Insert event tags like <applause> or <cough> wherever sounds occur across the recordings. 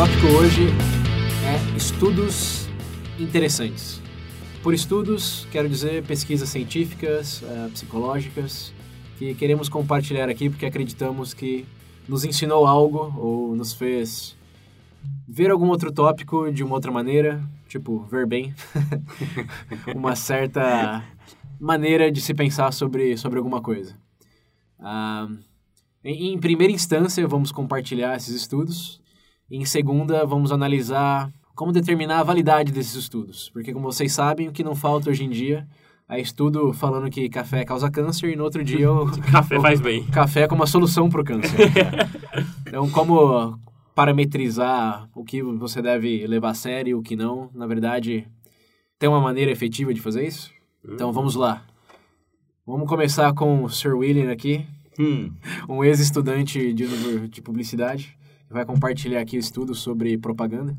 tópico hoje é estudos interessantes. Por estudos, quero dizer pesquisas científicas, uh, psicológicas, que queremos compartilhar aqui porque acreditamos que nos ensinou algo ou nos fez ver algum outro tópico de uma outra maneira, tipo, ver bem, <laughs> uma certa maneira de se pensar sobre, sobre alguma coisa. Uh, em, em primeira instância, vamos compartilhar esses estudos. Em segunda, vamos analisar como determinar a validade desses estudos. Porque, como vocês sabem, o que não falta hoje em dia é estudo falando que café causa câncer e no outro dia o, <laughs> café o, faz bem. Café é como uma solução para o câncer. <laughs> então, como parametrizar o que você deve levar a sério e o que não, na verdade, tem uma maneira efetiva de fazer isso? Então, hum. vamos lá. Vamos começar com o Sir William aqui, hum. um ex-estudante de, de publicidade, vai compartilhar aqui o estudo sobre propaganda.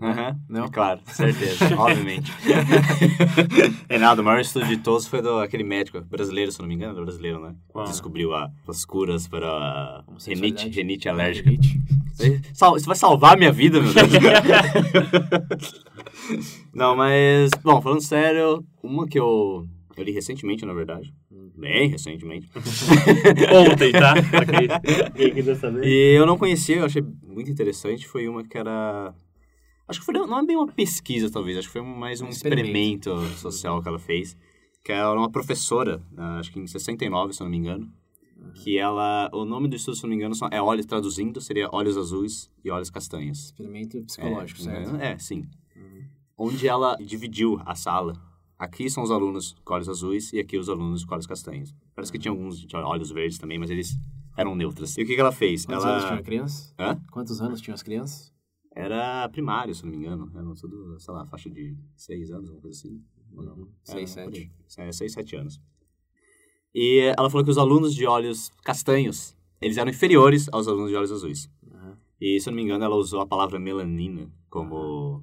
Uhum. Não? É claro, certeza, <laughs> obviamente. <laughs> Reinaldo, o maior estudo de todos foi do aquele médico brasileiro, se não me engano, brasileiro, né? Descobriu a, as curas para renite, renite alérgica. Renite. Você vai salvar a minha vida, meu Deus. <laughs> não, mas, bom, falando sério, uma que eu, eu li recentemente, na verdade, bem recentemente. <laughs> Ontem, tá? Quem quiser saber. E eu não conhecia, eu achei muito interessante, foi uma que era Acho que foi, não é bem uma pesquisa, talvez. Acho que foi mais um, um experimento. experimento social que ela fez. Que era uma professora, ah, acho que em 69, se eu não me engano. Uhum. Que ela... O nome do estudo, se eu não me engano, é olhos, traduzindo, seria olhos azuis e olhos castanhos. Experimento psicológico, é, certo? É, sim. Uhum. Onde ela dividiu a sala. Aqui são os alunos com olhos azuis e aqui os alunos com olhos castanhos. Parece que tinha alguns de olhos verdes também, mas eles eram neutros. E o que, que ela fez? Quantos ela... anos tinha a criança? Hã? Quantos anos tinham as crianças? Era primário, se não me engano. Era tudo, sei lá, faixa de seis anos, alguma coisa assim. Uhum. Seis, sete. É, seis, sete anos. E ela falou que os alunos de olhos castanhos, eles eram inferiores aos alunos de olhos azuis. Uhum. E, se eu não me engano, ela usou a palavra melanina como...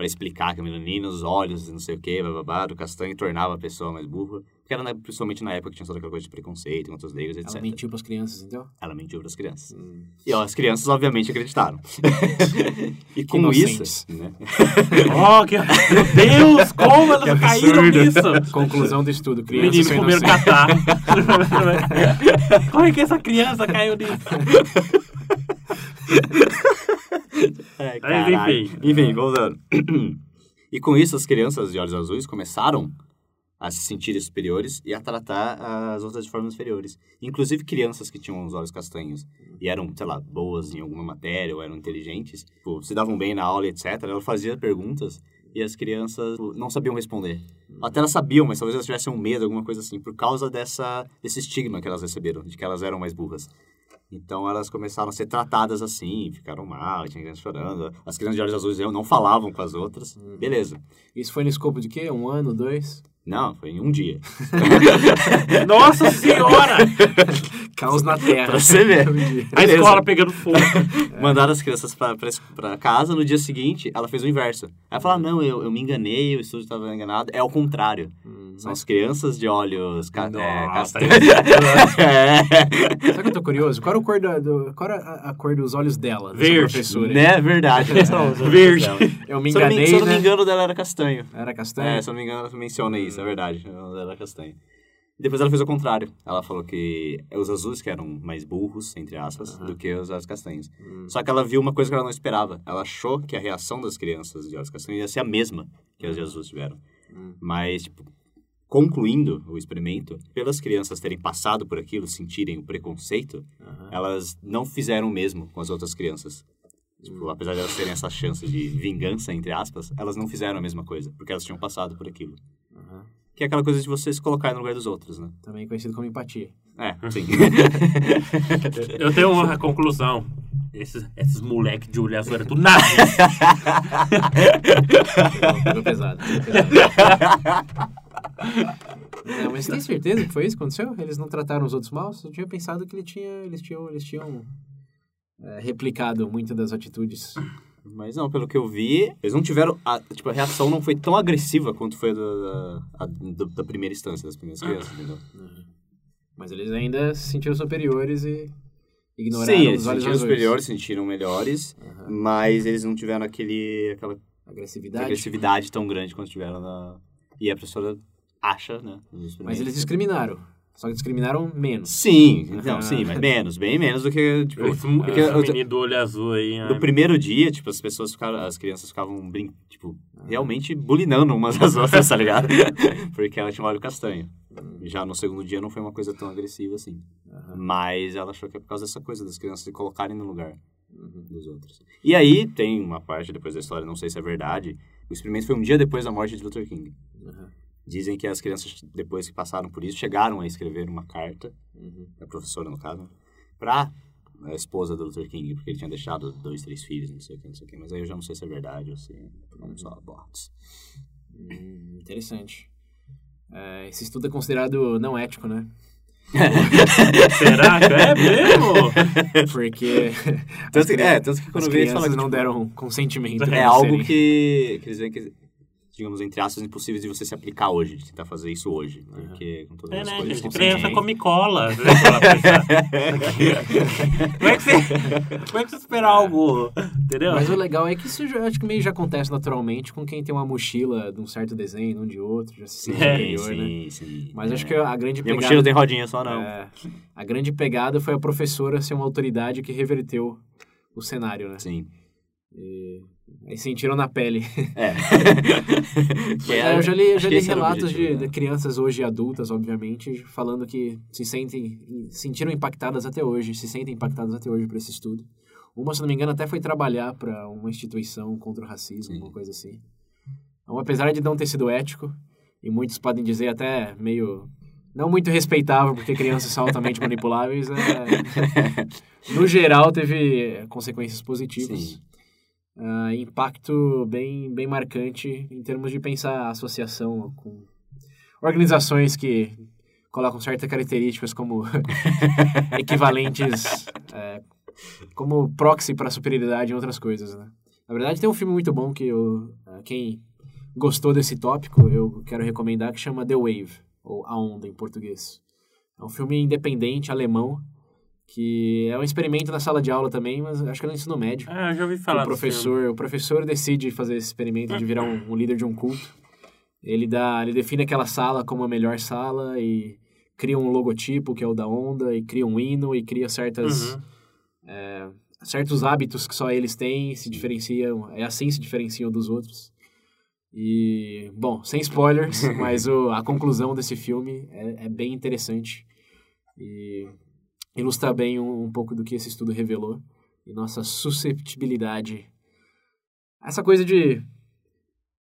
Para explicar que a melanina, os olhos, não sei o que, bababá, do castanho tornava a pessoa mais burra. Porque era, né, principalmente na época que tinha toda aquela coisa de preconceito contra os negros, etc. Ela mentiu pras crianças, então? Ela mentiu pras crianças. Hum. E ó, as crianças, obviamente, acreditaram. <laughs> e com Inocentes. isso... Né? <laughs> oh, que... Meu Deus, como elas <laughs> caíram nisso? Conclusão do estudo, crianças Menino comer catar. como é que essa criança caiu nisso? É, Mas, enfim. Enfim, voltando. e com isso, as crianças de olhos azuis começaram a se sentirem superiores e a tratar as outras de formas inferiores. Inclusive crianças que tinham os olhos castanhos e eram, sei lá, boas em alguma matéria ou eram inteligentes, tipo, se davam bem na aula, etc. Ela fazia perguntas e as crianças tipo, não sabiam responder. Até elas sabiam, mas talvez elas tivessem um medo, alguma coisa assim, por causa dessa, desse estigma que elas receberam, de que elas eram mais burras. Então elas começaram a ser tratadas assim, ficaram mal, tinha crianças chorando. As crianças de olhos azuis não falavam com as outras. Beleza. Isso foi no escopo de quê? Um ano, dois? Não, foi em um dia. <laughs> Nossa Senhora! <laughs> Caos na <laughs> Terra. pra você ver. <laughs> A escola pegando fogo. É. <laughs> Mandaram as crianças pra, pra, pra, casa, no dia seguinte, ela fez o inverso. Ela falou, não, eu, eu me enganei, o estúdio estava enganado. É o contrário. Hum, São as crianças de olhos ca é, castanhos. é. Sabe que eu tô curioso? Qual era, a cor, da, do, qual era a, a, cor dos olhos dela, Verde. professora? Né, verdade. Verde. Eu me enganei, Se eu não me, né? engano, dela era castanho. Era castanho? É, se eu não me engano, ela menciona isso isso, é verdade. Ela era castanha. E depois ela fez o contrário. Ela falou que os azuis que eram mais burros, entre aspas, uhum. do que os olhos castanhos. Uhum. Só que ela viu uma coisa que ela não esperava. Ela achou que a reação das crianças de olhos castanhos ia ser a mesma que as de azuis tiveram. Uhum. Mas, tipo, concluindo o experimento, pelas crianças terem passado por aquilo, sentirem o preconceito, elas não fizeram o mesmo com as outras crianças. Tipo, apesar de elas terem essa chance de vingança, entre aspas, elas não fizeram a mesma coisa, porque elas tinham passado por aquilo. Uhum. Que é aquela coisa de você se colocar no lugar dos outros, né? Também conhecido como empatia. É, sim. <laughs> Eu tenho uma conclusão. esses, esses moleques de olho azul era tudo nada. Pegou pesado. Não, mas tem certeza que foi isso que aconteceu? Eles não trataram os outros mal? Eu tinha pensado que ele tinha, eles tinham, eles tinham é, replicado muitas das atitudes. Mas não, pelo que eu vi, eles não tiveram. A, tipo, a reação não foi tão agressiva quanto foi a da, a- da, da primeira instância, das primeiras crianças, entendeu? Mas eles ainda se sentiram superiores e ignoraram Sim, eles os se olhos sentiram azuis. superiores, se sentiram melhores, mas eles não tiveram aquele, aquela Agressividade. agressividade tão grande quanto tiveram na. E a professora acha, né? Mas eles discriminaram. Só que discriminaram menos. Sim, então, Ah. sim, mas menos, bem menos do que. Tipo, Esse, porque esse menino do olho azul aí. No ai, primeiro dia, tipo, as pessoas ficaram, as crianças ficavam, brin tipo, realmente bulinando umas às outras, tá ligado? <laughs> Porque ela tinha um olho castanho. Já no segundo dia não foi uma coisa tão agressiva assim. Mas ela achou que é por causa dessa coisa das crianças se colocarem no lugar dos outros. E aí tem uma parte depois da história, não sei se é verdade, o experimento foi um dia depois da morte de Luther King. Dizem que as crianças, depois que passaram por isso, chegaram a escrever uma carta, a professora no caso, pra a esposa do Luther King, porque ele tinha deixado dois, três filhos, não sei o que, não sei o que. Mas aí eu já não sei se é verdade ou se é só boatos. Hum, interessante. É, esse estudo é considerado não ético, né? <laughs> Será que é mesmo? <laughs> Porque Tanto é, tanto que quando as eu vi eles crianças falam que, não tipo, deram consentimento. É algo serem- que, que eles veem que, digamos, entre aspas, impossíveis de você se aplicar hoje, de tentar fazer isso hoje. Porque com todas É, as né, coisas gente? Criança come cola. Pensar. como, é que você, como é que você espera algo? Entendeu? Mas o legal é que isso já, acho que meio já acontece naturalmente com quem tem uma mochila de um certo desenho, não de outro, já se sente É, superior, né? sim, sim. Mas é. acho que a grande Minha pegada... mochila tem rodinha só, não. É, a grande pegada foi a professora ser uma autoridade que reverteu o cenário, né? Sim. E, aí sentiram na pele. É. <laughs> É, eu já li, eu já li relatos de, objetivo, de né? crianças hoje adultas, obviamente, falando que se sentem, sentiram impactadas até hoje, se sentem impactadas até hoje por esse estudo. Uma, se não me engano, até foi trabalhar para uma instituição contra o racismo, Sim. uma coisa assim. Então, apesar de não ter sido ético, e muitos podem dizer até meio não muito respeitável, porque crianças são altamente <laughs> manipuláveis, é, no geral teve consequências positivas. Sim. Ah, impacto bem, bem marcante em termos de pensar a associação com organizações que colocam certas características como <laughs> equivalentes, é, como proxy para superioridade em outras coisas, né? Na verdade, tem um filme muito bom que eu, ah, quem gostou desse tópico, eu quero recomendar, que chama The Wave, ou A Onda em português. É um filme independente, alemão, que é um experimento na sala de aula também, mas acho que é no ensino médio. Ah, eu já ouvi falar o professor, o professor decide fazer esse experimento de virar um, um líder de um culto. Ele dá, ele define aquela sala como a melhor sala e cria um logotipo que é o da onda e cria um hino e cria certas Uhum. é, certos hábitos que só eles têm, se diferenciam, é assim se diferenciam dos outros. E, bom, sem spoilers, <laughs> mas o, a conclusão desse filme é, é bem interessante e ilustra bem um, um pouco do que esse estudo revelou e nossa susceptibilidade. Essa coisa de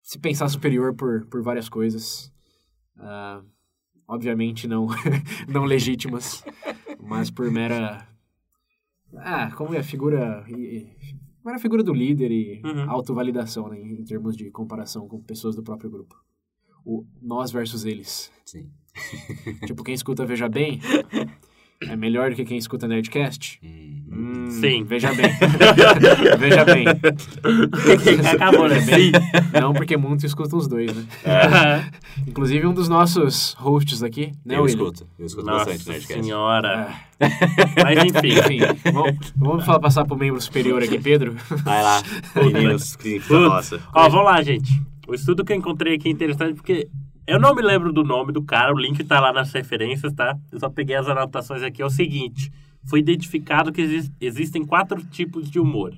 se pensar superior por, por várias coisas. ah, obviamente não, <laughs> não legítimas, mas por mera. Ah, como é a figura. Mera figura do líder e Uhum. autovalidação, né, em termos de comparação com pessoas do próprio grupo. O nós versus eles. Sim. Tipo, quem escuta Veja Bem <laughs> é melhor do que quem escuta Nerdcast? Hum, Sim. Veja bem. <laughs> Veja bem. <laughs> Acabou, né? Sim. Não, porque muitos escutam os dois, né? Inclusive um dos nossos hosts aqui, né, eu William? escuto. Eu escuto Nossa bastante Nerdcast. senhora. Ah, Mas enfim. enfim, vamos, vamos falar, passar pro membro superior aqui, Pedro. Vai lá, meninos, nossa. Ó, vamos lá, gente. O estudo que eu encontrei aqui é interessante porque eu não me lembro do nome do cara, o link tá lá nas referências, tá? Eu só peguei as anotações aqui. É o seguinte: foi identificado que exis- existem quatro tipos de humor.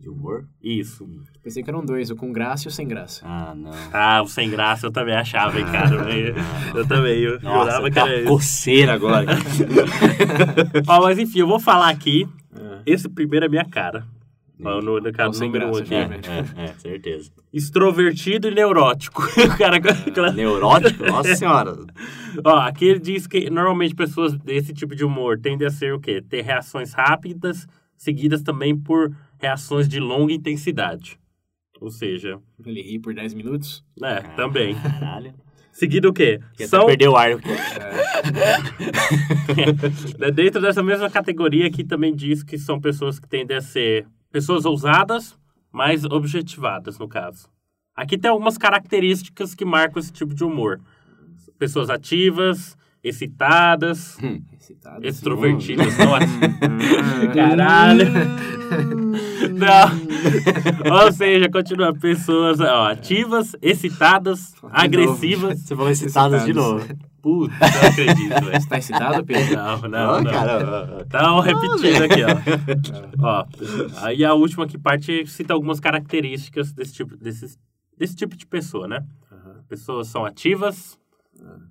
De humor? Isso. Pensei que eram dois, o com graça e o sem graça. Ah, não. Ah, o sem graça eu também achava, hein, cara. Eu, eu também, eu Nossa, jurava que era coceira agora. <laughs> Ó, mas enfim, eu vou falar aqui. Ah. Esse primeiro é minha cara. No, no caso, Ou sem número um graça, aqui. já. é, é, certeza. Extrovertido e neurótico. <laughs> O cara, aquela- Neurótico? Nossa senhora. <laughs> Ó, aqui ele diz que normalmente pessoas desse tipo de humor tendem a ser o quê? Ter reações rápidas, seguidas também por reações de longa intensidade. Ou seja... Ele ri por 10 minutos? É, também. Caralho. Seguido o quê? São... Perdeu o ar. <laughs> É. Dentro dessa mesma categoria aqui também diz que são pessoas que tendem a ser pessoas ousadas, mas objetivadas, no caso. Aqui tem algumas características que marcam esse tipo de humor. Pessoas ativas, excitadas, hum. excitadas extrovertidas. Não, hum. Caralho! Não. Ou seja, continua. Pessoas ó, ativas, excitadas, agressivas. Você falou excitadas, excitadas de novo. Puta, não acredito, Você tá excitado, Pedro? Não, não, não. Cara, então, repetindo aqui, ó. <laughs> ó. Aí a última que parte cita algumas características desse tipo, desse, desse tipo de pessoa, né? Uhum. Pessoas são ativas, uhum.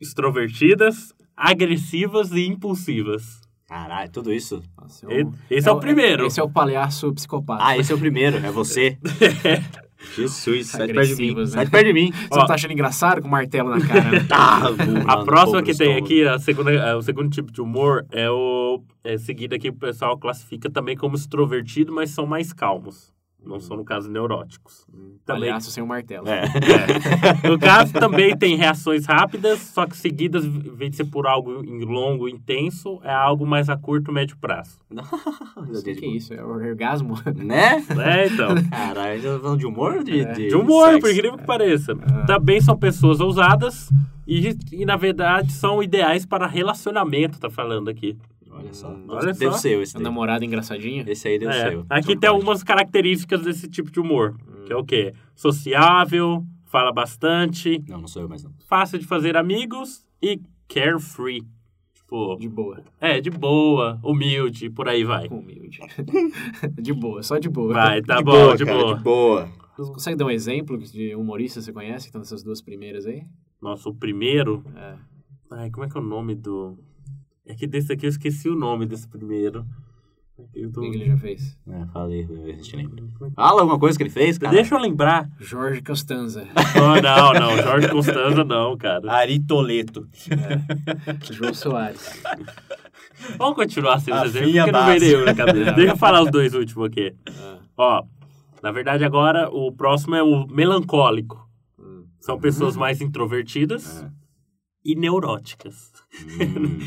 extrovertidas, agressivas e impulsivas. Caralho, tudo isso? Nossa, é esse é, é, o primeiro. Esse é o palhaço psicopata. Ah, esse é o primeiro, é você. <laughs> Jesus, sai de perto de mim. Né? Sai de perto de mim. <laughs> Você Ó, tá achando engraçado com o martelo na cara? Né? <laughs> tá, a próxima que tem aqui, a segunda, o segundo tipo de humor, é o é seguido aqui o pessoal classifica também como extrovertido, mas são mais calmos. Não são, no caso, neuróticos. Também... Palhaço sem o um martelo. É. é. No caso, também tem reações rápidas, só que seguidas, em vez de ser por algo longo, intenso, é algo mais a curto, médio prazo. <laughs> Não sei que é isso, é o orgasmo. Né? <laughs> É, então. Caralho, tá falando de humor de, é. de, de humor, sexo? por incrível que pareça. Ah. Também são pessoas ousadas e, e, na verdade, são ideais para relacionamento, tá falando aqui. Olha só. Hum, olha deve só. ser esse. Um namorado engraçadinho? Esse aí deve é. ser. Aqui tem algumas características desse tipo de humor. Hum. Que é o quê? Sociável, fala bastante. Não, não sou eu mais não. Fácil de fazer amigos e carefree. Tipo, de boa. É, de boa, humilde, por aí vai. Humilde. <laughs> de boa, só de boa. Vai, tá de bom, boa, de cara, boa. De boa. Você consegue dar um exemplo de humorista que você conhece que estão nessas duas primeiras aí? Nossa, o primeiro? É. Ai, como é que é o nome do. É que desse aqui eu esqueci o nome desse primeiro. Tô... O que ele já fez? É, falei, a gente lembra. Fala alguma coisa que ele fez, cara. Deixa eu lembrar. Jorge Costanza. <laughs> Oh, não, não, Jorge Costanza não, cara. Ari Toleto. É. João Soares. <laughs> Vamos continuar sem os exemplos, porque não veio nenhum na cabeça. <laughs> Deixa eu falar os dois últimos aqui. Ah. Ó, na verdade agora o próximo é o melancólico. Hum. São pessoas hum. mais introvertidas ah. e neuróticas. Hum.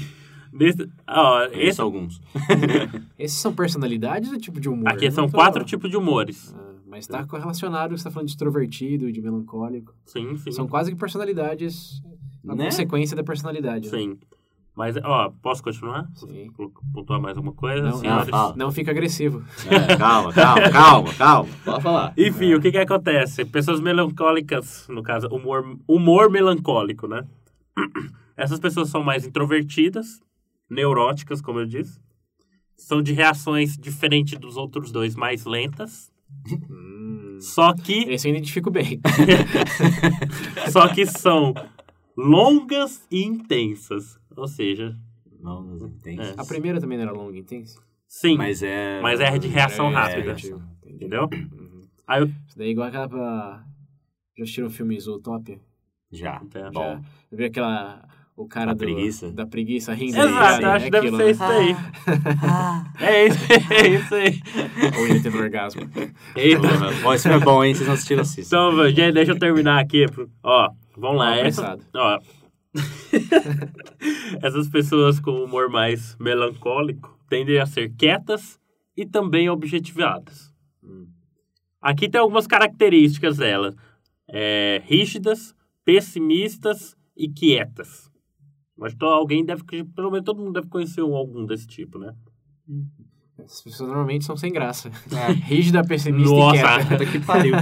Desse, ó, esse, alguns. <laughs> Esses são personalidades ou tipo de humor? Aqui são quatro tipos de humores. Ah, mas está correlacionado, você está falando de extrovertido, de melancólico. Sim, sim. São quase que personalidades, a né? consequência da personalidade. Sim. Né? Mas, ó, posso continuar? Sim. Pontuar mais alguma coisa? Não, não, não fica agressivo. É, <laughs> calma, calma, calma, calma. Pode falar. Enfim, é. o que que acontece? Pessoas melancólicas, no caso, humor, humor melancólico, né? <clears throat> Essas pessoas são mais introvertidas, neuróticas, como eu disse. São de reações diferentes dos outros dois, mais lentas. Hum. Só que. Esse eu identifico bem. <laughs> Só que são longas e intensas. Ou seja. Longas e intensas. É. A primeira também não era longa e intensa? Sim. Mas é. Mas é de reação é, rápida. É, entendeu? Uhum. Aí eu... Isso daí é igual aquela. Pra... Já assistiram o filme Zootopia? Já. Já. Bom. Já. Vi aquela o cara do, preguiça. da preguiça rindo. Exato, acho que deve ser isso aí. Ah. <laughs> é isso, é isso aí. Ou ele teve orgasmo. <laughs> Eita, Bom, isso é bom, hein? Vocês não assistiram assim. Então, gente, deixa eu terminar aqui. Ó, vamos lá. Essa, ó, <laughs> essas pessoas com humor mais melancólico tendem a ser quietas e também objetivadas. Hum. Aqui tem algumas características delas. É, rígidas, pessimistas e quietas. Mas tô, alguém deve, pelo menos todo mundo deve conhecer algum desse tipo, né? As pessoas normalmente são sem graça. É. <laughs> Rígida, pessimista Nossa, e quieta. que pariu. É.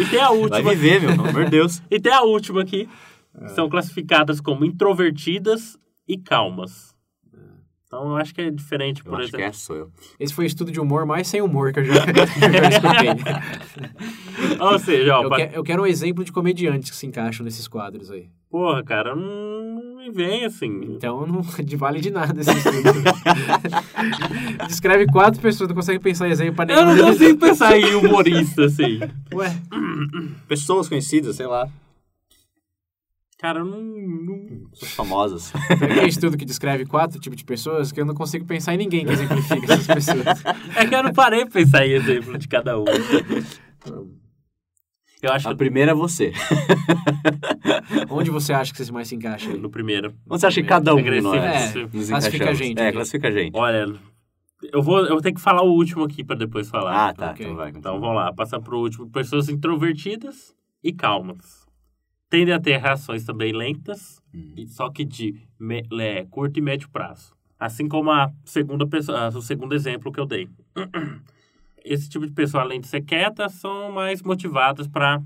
E tem a última. Vai viver, meu, pelo amor de Deus. E tem a última aqui. É. São classificadas como introvertidas e calmas. Então, eu acho que é diferente, eu por acho exemplo. Que essa sou eu. Esse foi o estudo de humor mais sem humor que eu já, <laughs> já escutei. <laughs> Ou seja, ó, eu, que, eu quero um exemplo de comediantes que se encaixam nesses quadros aí. Porra, cara, não me vem assim. Então não <laughs> vale de nada esse estudo. Descreve quatro pessoas, não consegue pensar em exemplo pra nenhum. Eu não consigo pensar em humorista, assim. Ué. Pessoas conhecidas, sei lá. Cara, eu não. não... Pessoas famosas. Tem um estudo que descreve quatro tipos de pessoas que eu não consigo pensar em ninguém que exemplifique essas pessoas. <laughs> É que eu não parei pra pensar em exemplo de cada um. Eu acho A primeira é você. <laughs> Onde você acha que você mais se encaixa? aí? no primeiro. Onde você acha que cada um de nós É, nos classifica a gente É, aqui. classifica a gente. Olha, eu vou, eu vou ter que falar o último aqui pra depois falar. Ah, tá. Ok. Então vai. Então vamos lá, passar pro último. Pessoas introvertidas e calmas. Tendem a ter reações também lentas, Hum. e só que de me- é, curto e médio prazo. Assim como a segunda pessoa, o segundo exemplo que eu dei. <clears throat> Esse tipo de pessoa, além de ser quieta, são mais motivadas para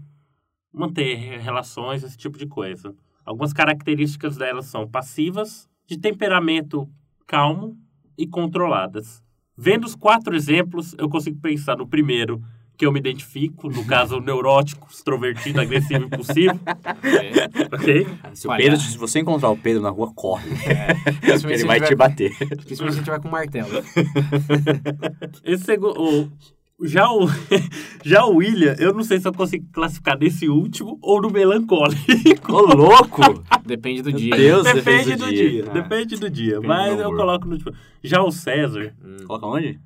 manter relações, esse tipo de coisa. Algumas características delas são passivas, de temperamento calmo e controladas. Vendo os quatro exemplos, eu consigo pensar no primeiro, que eu me identifico, no caso, neurótico, extrovertido, agressivo e impulsivo. É, Ok? Se, o. Pedro, se você encontrar o Pedro na rua, corre. <laughs> principalmente ele se vai te bater. Principalmente se a gente tiver com martelo. <laughs> Esse segundo. Já o, <laughs> já o William, eu não sei se eu consigo classificar nesse último ou no melancólico. Ô, louco! Depende do dia. Deus. Depende do dia. Ah. Depende do dia. Depende Mas do eu coloco no último. Já o César, Coloca onde?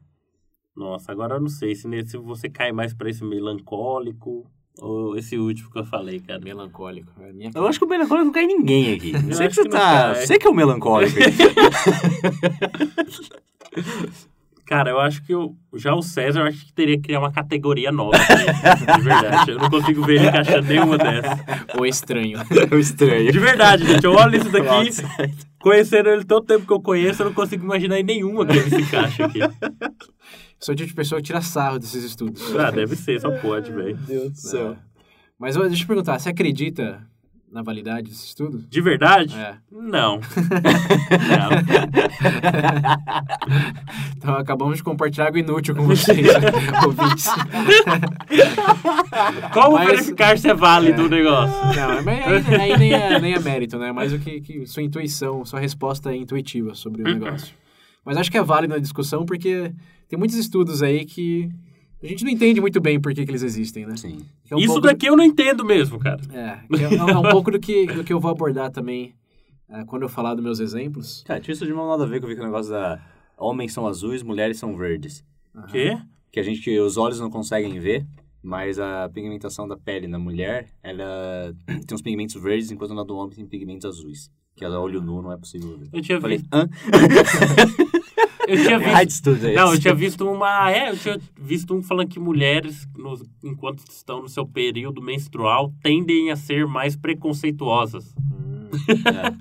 Nossa, agora eu não sei se, nesse, você cai mais pra esse melancólico ou esse último que eu falei, cara. Melancólico. É minha Eu acho que o melancólico não cai em ninguém aqui. Não Eu sei que você que tá. Sei que é o melancólico. <laughs> Cara, eu acho que eu, já o César, eu acho que teria que criar uma categoria nova. de verdade. Eu não consigo ver ele encaixando nenhuma dessas. O estranho. <laughs> O estranho. De verdade, gente. Eu olho isso daqui, Nossa. conhecendo ele todo tempo que eu conheço, eu não consigo imaginar em nenhuma que ele se encaixa aqui. Sou o tipo de pessoa que tira sarro desses estudos. Ah, deve ser, só pode, velho. Deus do céu. É. Mas deixa eu te perguntar, você acredita na validade desse estudo? De verdade? É. Não. <laughs> Não. Então acabamos de compartilhar algo inútil com vocês, <laughs> ouvintes. Como Mas- verificar se é válido o negócio? Não, mas aí, aí nem, é, nem é mérito, né? Mais o que, que sua intuição, sua resposta é intuitiva sobre o <clears throat> negócio. Mas acho que é válido na discussão porque tem muitos estudos aí que a gente não entende muito bem por que, que eles existem, né? Sim. É um Isso pouco- daqui eu não entendo mesmo, cara. É, é, é um pouco do que, do que eu vou abordar também ah, quando eu falar dos meus exemplos. Cara, tinha isso de mal nada a ver com o negócio da. Homens são azuis, mulheres são verdes. O quê? Que a gente, que os olhos não conseguem ver, mas a pigmentação da pele na mulher, ela <clears throat> tem uns pigmentos verdes, enquanto na do homem tem pigmentos azuis. Que a olho nu não é possível ver. Eu tinha Falei, visto. hã? <laughs> Eu tinha visto. é Não, eu tinha visto uma. É, eu tinha visto um falando que mulheres, nos- enquanto estão no seu período menstrual, tendem a ser mais preconceituosas.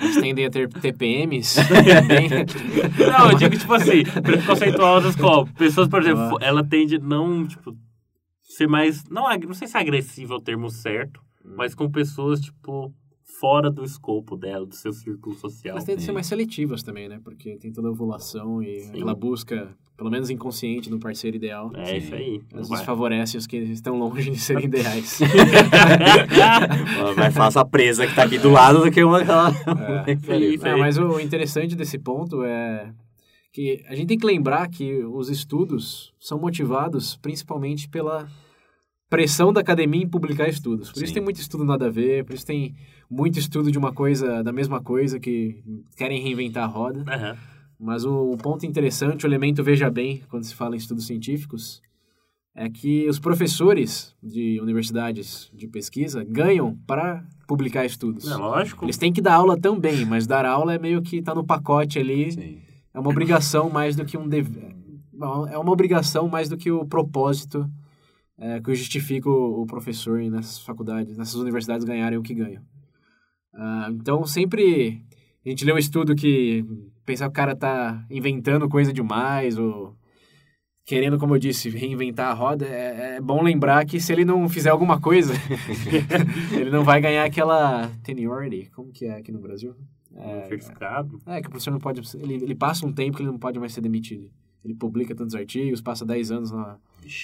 Eles tendem a ter TPMs também. <laughs> Não, eu digo, tipo assim, preconceituosas como? Pessoas, por exemplo, ela tende não, tipo, ser mais. Não, não sei se é agressiva é o termo certo, mas com pessoas, tipo, fora do escopo dela, do seu círculo social. Elas tendem a ser mais seletivas também, né? Porque tem toda a ovulação e Sim. aquela busca, pelo menos inconsciente, do parceiro ideal. É Sim. isso aí. Às vezes favorece os que estão longe de serem <laughs> ideais. <laughs> Vai fácil a presa que tá aqui do lado do que uma. É. <laughs> É, mas o interessante desse ponto é que a gente tem que lembrar que os estudos são motivados principalmente pela pressão da academia em publicar estudos. Por isso Sim. tem muito estudo nada a ver, por isso tem muito estudo de uma coisa, da mesma coisa, que querem reinventar a roda. Aham. Mas o, o ponto interessante, o elemento veja bem, quando se fala em estudos científicos, é que os professores de universidades de pesquisa ganham para publicar estudos. É lógico. Eles têm que dar aula também, mas dar aula é meio que tá no pacote ali. Sim. É uma obrigação mais do que um dever. É uma obrigação mais do que o propósito é, que justifica o, o professor nessas faculdades, nessas universidades ganharem o que ganham. Ah, então, sempre a gente lê um estudo que pensar que o cara tá inventando coisa demais ou querendo, como eu disse, reinventar a roda, é, é bom lembrar que se ele não fizer alguma coisa, <laughs> ele não vai ganhar aquela tenurity, como que é aqui no Brasil? Um certificado. É, que o professor não pode. Ele, ele passa um tempo que ele não pode mais ser demitido. Ele publica tantos artigos, passa 10 anos na,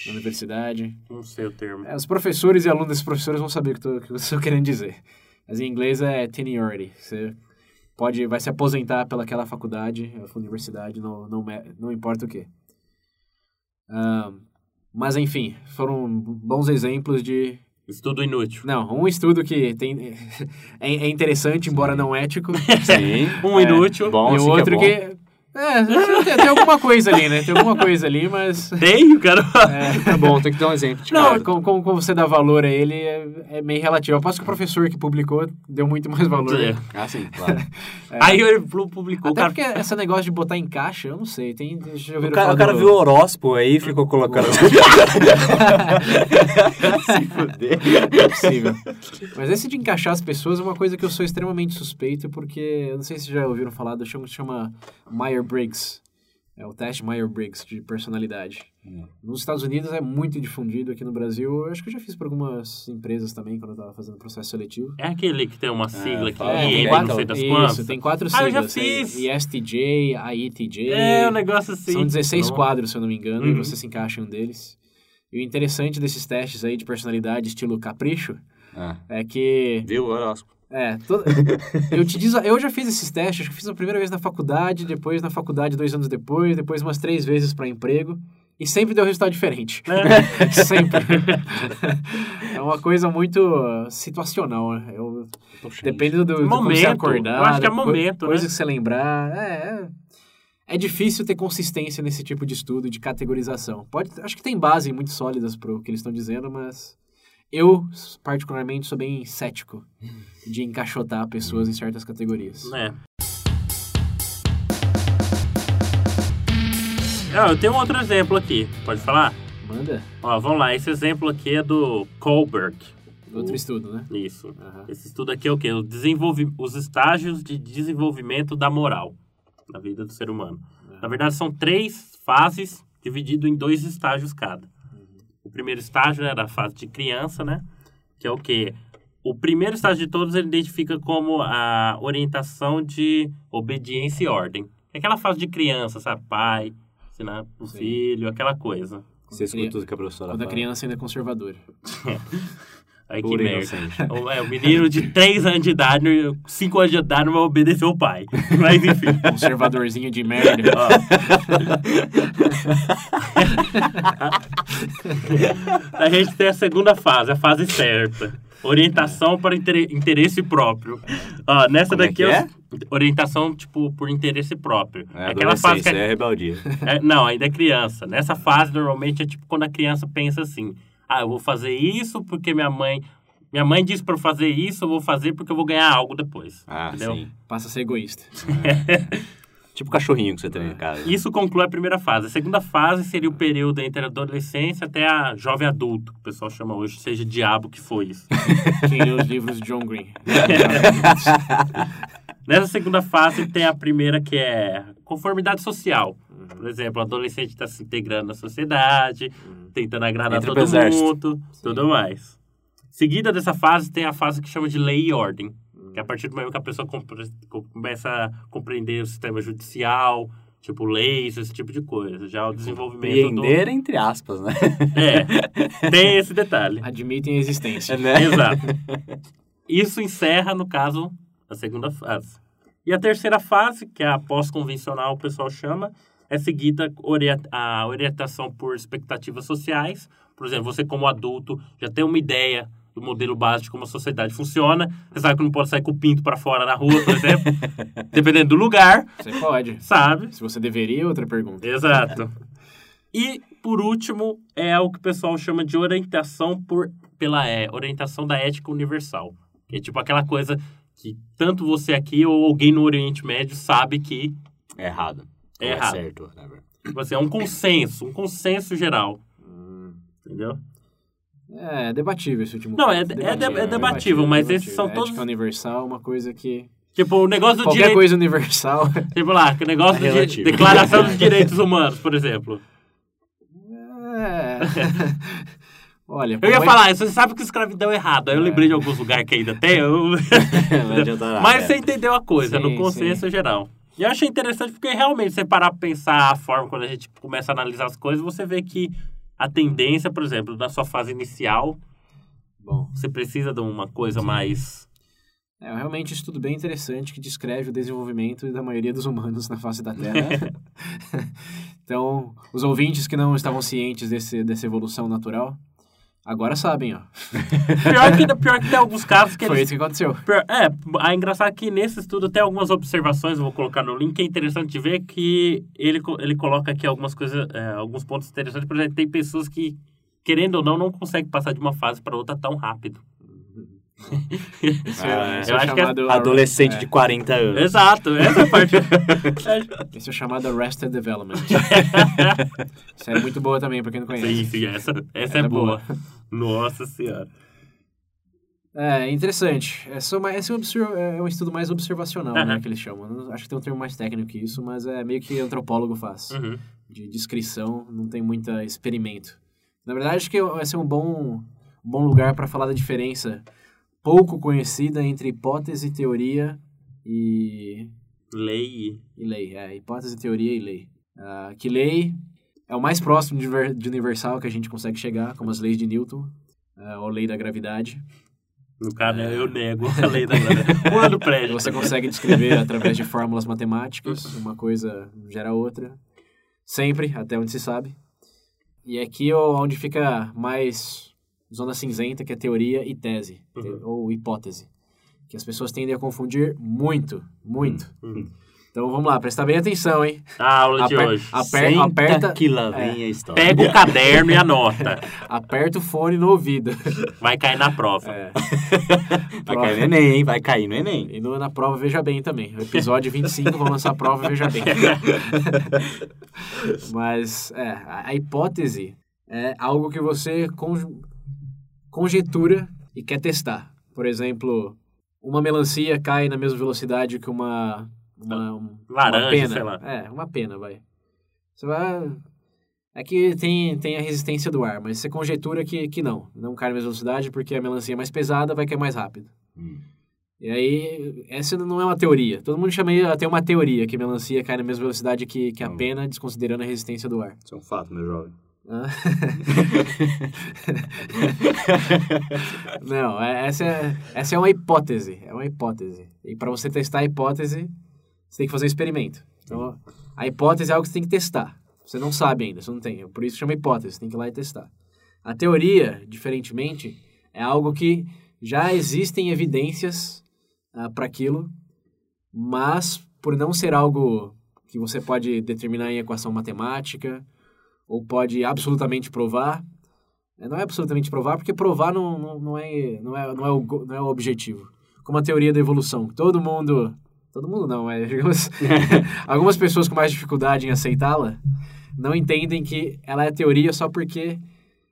na universidade. Não sei o termo. É, os professores e alunos desses professores vão saber o que, tô, o que eu estou <laughs> querendo dizer. Mas em inglês é tenurity. Você pode, vai se aposentar pelaquela faculdade, universidade, não, não, não importa o quê. Ah, mas enfim, foram bons exemplos de Estudo inútil. Não, um estudo que tem, <laughs> é, é interessante, embora não ético. Sim. <laughs> Um é, inútil. Bom, e sim o outro que que. É. É, tem, tem alguma coisa ali, né? Tem alguma coisa ali, mas. <laughs> Tenho, cara. É <laughs> bom, tem que dar um exemplo. Não, cara. como, como, como você dá valor a ele é, é meio relativo. Eu aposto que o professor que publicou deu muito mais valor. É. <laughs> Ah, sim, claro. Aí ele publicou, Até cara. porque esse negócio de botar em caixa, eu não sei. Tem, já O ouviram cara, falar o cara viu o horóscopo aí e ficou colocando. Se fuder. É possível. Mas esse de encaixar as pessoas é uma coisa que eu sou extremamente suspeito, porque eu não sei se já ouviram falar do chama, chama Myers-Briggs. É o teste Myers-Briggs de personalidade. Hum. Nos Estados Unidos é muito difundido, aqui no Brasil eu acho que eu já fiz para algumas empresas também, quando eu estava fazendo processo seletivo. É aquele que tem uma sigla aqui, fala. É, e tem não quatro, sei das isso, quantas. tem quatro Ah, eu já siglas. fiz. É ISTJ, AITJ. É, um negócio assim. São 16 Não. quadros, se eu não me engano, e Uhum. você se encaixa em um deles. E o interessante desses testes aí de personalidade estilo capricho Ah, é que viu o horóscopo? É, to- <laughs> eu te diz, eu já fiz esses testes, acho que fiz a primeira vez na faculdade, depois na faculdade dois anos depois, depois umas três vezes para emprego e sempre deu resultado diferente. <laughs> sempre. <laughs> é uma coisa muito situacional. né? Eu, depende do, do Momento. você acordar. Eu acho que é co- momento, Coisa né? que você lembrar. É, é, é difícil ter consistência nesse tipo de estudo, de categorização. Pode, acho que tem base muito sólidas para o que eles estão dizendo, mas eu, particularmente, sou bem cético de encaixotar pessoas em certas categorias. É. Ah, eu tenho um outro exemplo aqui. Pode falar? Manda Ó, vamos lá. Esse exemplo aqui é do Kohlberg. outro estudo, né? Isso. Aham. Esse estudo aqui é o quê? O. Os estágios de desenvolvimento da moral na vida do ser humano. Na verdade, são três fases dividido em dois estágios cada. O primeiro estágio era a fase de criança, né? Que é o quê? O primeiro estágio de todos ele identifica como a orientação de obediência e ordem. É aquela fase de criança, sabe? Pai, ensinar o Sim. filho, aquela coisa. Você escuta tudo que a professora Quando a fala. criança ainda é conservadora. <laughs> Aí que Pura merda. <laughs> O, é, o menino de 3 anos de idade, 5 anos de idade, não vai obedecer o pai. <laughs> Mas enfim. <laughs> Conservadorzinho de merda. Ó. a gente tem a segunda fase, a fase certa. Orientação para intere- interesse próprio. Ó, nessa Como é daqui que é orientação, tipo, por interesse próprio. É Aquela fase que é rebeldia. é, não, ainda é criança. Nessa fase, normalmente, é tipo quando a criança pensa assim: ah, eu vou fazer isso porque minha mãe. Minha mãe disse para eu fazer isso, eu vou fazer porque eu vou ganhar algo depois. Ah, entendeu? sim. Passa a ser egoísta. <laughs> Tipo o cachorrinho que você tem em casa. Isso conclui a primeira fase. A segunda fase seria o período entre a adolescência até a jovem adulto, que o pessoal chama hoje, seja diabo que foi isso. <laughs> Quem lê os livros de John Green. <laughs> Nessa segunda fase tem a primeira que é conformidade social. Por exemplo, o adolescente está se integrando na sociedade, tentando agradar Entra todo exército. mundo, tudo mais. Seguida dessa fase tem a fase que chama de lei e ordem, que é a partir do momento que a pessoa compre- começa a compreender o sistema judicial, tipo leis, esse tipo de coisa. Já o desenvolvimento do... Empreender, entre aspas, né? É, tem esse detalhe. Admitem a existência. né? Exato. Isso encerra, no caso, a segunda fase. E a terceira fase, que é a pós-convencional, o pessoal chama, é seguida a orientação por expectativas sociais. Por exemplo, você como adulto já tem uma ideia do modelo básico de como a sociedade funciona. Você sabe que não pode sair com o pinto para fora na rua, por exemplo. <laughs> Dependendo do lugar, Você pode. sabe? Se você deveria, outra pergunta. Exato. E, por último, é o que o pessoal chama de orientação por, pela é, orientação da ética universal. Que é tipo aquela coisa que tanto você aqui ou alguém no Oriente Médio sabe que É errado. É Ou errado. certo, whatever. tipo assim, é um consenso, um consenso geral. Entendeu? É, é debatível esse último Não, ponto. é- é de- é debatível, mas esses são Ética todos- universal é uma coisa que... Tipo, o negócio do Qualquer direito. coisa universal... <laughs> <laughs> Tipo lá, que negócio É de relativo. declaração dos <laughs> direitos humanos, por exemplo. é... Olha, Eu ia é- falar, você sabe que escravidão é errado. Aí eu lembrei de alguns lugares que ainda tem. Eu... Mas você entendeu a coisa, Sim, no consenso geral. E eu achei interessante porque realmente você parar pra pensar a forma quando a gente começa a analisar as coisas, você vê que a tendência, por exemplo, na sua fase inicial, Bom, você precisa de uma coisa mais. é realmente um estudo bem interessante que descreve o desenvolvimento da maioria dos humanos na face da Terra. <laughs> <laughs> então, os ouvintes que não estavam cientes desse, dessa evolução natural, Agora sabem, ó. pior, que, pior que tem alguns casos que Foi eles... isso que aconteceu. Pior- É, é engraçado que nesse estudo tem algumas observações, eu vou colocar no link, que é interessante de ver que ele, ele coloca aqui algumas coisas, é, alguns pontos interessantes. Por exemplo, tem pessoas que, querendo ou não, não conseguem passar de uma fase para outra tão rápido. Ah, é, esse eu é acho que é chamado... Adolescente é, de 40 anos. Exato, essa é a parte. <laughs> Esse é chamado Arrested Development. <laughs> Série muito boa também, pra quem não conhece. sim, sim, essa, essa é, é boa. Nossa senhora. É, interessante. É, só mais, esse é, um é um estudo mais observacional, né, Aham. que eles chamam. Acho que tem um termo mais técnico que isso, mas é meio que antropólogo faz. Uhum. De descrição, não tem muita experimento. Na verdade, acho que vai ser um bom, um bom lugar para falar da diferença pouco conhecida entre hipótese, teoria e, Lei. e lei. É, hipótese, teoria e lei. Ah, que lei é o mais próximo de, ver- de universal que a gente consegue chegar, como as leis de Newton, ah, ou lei da gravidade. No caso, eu nego <laughs> a lei da gravidade. Prédio. Você consegue descrever através de fórmulas matemáticas, uma coisa gera outra, sempre, até onde se sabe. E aqui é onde fica mais zona cinzenta, que é teoria e tese, Uhum. ou hipótese, que as pessoas tendem a confundir muito, muito. Uhum. Então vamos lá, prestar bem atenção, hein? A aula de Aper- hoje. aper- Senta aperta, que lá vem a história. Pega o caderno e anota. <laughs> aperta o fone no ouvido. Vai cair na prova. É. <laughs> Vai cair no Enem, hein? Vai cair no Enem. E no, na prova Veja Bem também. No episódio 25 vão lançar a prova Veja Bem. <laughs> Mas, é, a, a hipótese é algo que você conj- conjetura e quer testar. Por exemplo, uma melancia cai na mesma velocidade que uma... Uma, um- Laranja, uma pena. sei lá. É, uma pena, vai. Você vai... É que tem, tem a resistência do ar, mas você conjetura que, que não. Não cai na mesma velocidade porque a melancia é mais pesada, vai cair mais rápido. Hum. E aí, essa não é uma teoria. Todo mundo chama até uma teoria, que a melancia cai na mesma velocidade que, que a Não. pena, desconsiderando a resistência do ar. Isso é um fato, meu jovem. <laughs> Não, é- essa é, essa é uma hipótese. É uma hipótese. E para você testar a hipótese, você tem que fazer um experimento. Então, a hipótese é algo que você tem que testar. Você não sabe ainda, você não tem. Por isso chama hipótese, você tem que ir lá e testar. A teoria, diferentemente, é algo que já existem evidências para aquilo, mas por não ser algo que você pode determinar em equação matemática ou pode absolutamente provar, eh, não é absolutamente provar porque provar não, não, não, é, não, é, não, é o, não é o objetivo. Como a teoria da evolução, todo mundo, todo mundo não, é, digamos, <laughs> algumas pessoas com mais dificuldade em aceitá-la não entendem que ela é teoria só porque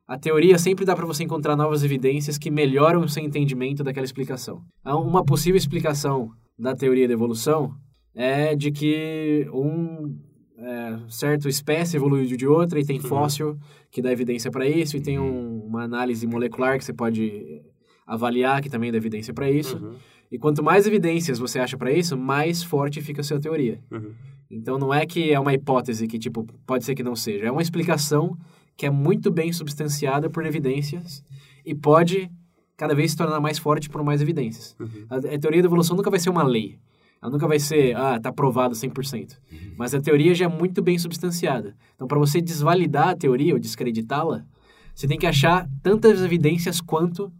a teoria sempre dá para você encontrar novas evidências que melhoram o seu entendimento daquela explicação. Então, Uma possível explicação da teoria da evolução é de que um é, certo espécie evoluiu de outra e tem fóssil que dá evidência para isso e tem um- uma análise molecular que você pode avaliar que também dá evidência para isso. Uhum, E quanto mais evidências você acha para isso, mais forte fica a sua teoria. uhum. Então não é que é uma hipótese que tipo pode ser que não seja, é uma explicação que é muito bem substanciada por evidências e pode cada vez se tornar mais forte por mais evidências. Uhum. A, a teoria da evolução nunca vai ser uma lei. Ela nunca vai ser, ah, tá provado 100%. Mas a teoria já é muito bem substanciada. Então para você desvalidar a teoria ou descreditá-la, você tem que achar tantas evidências quanto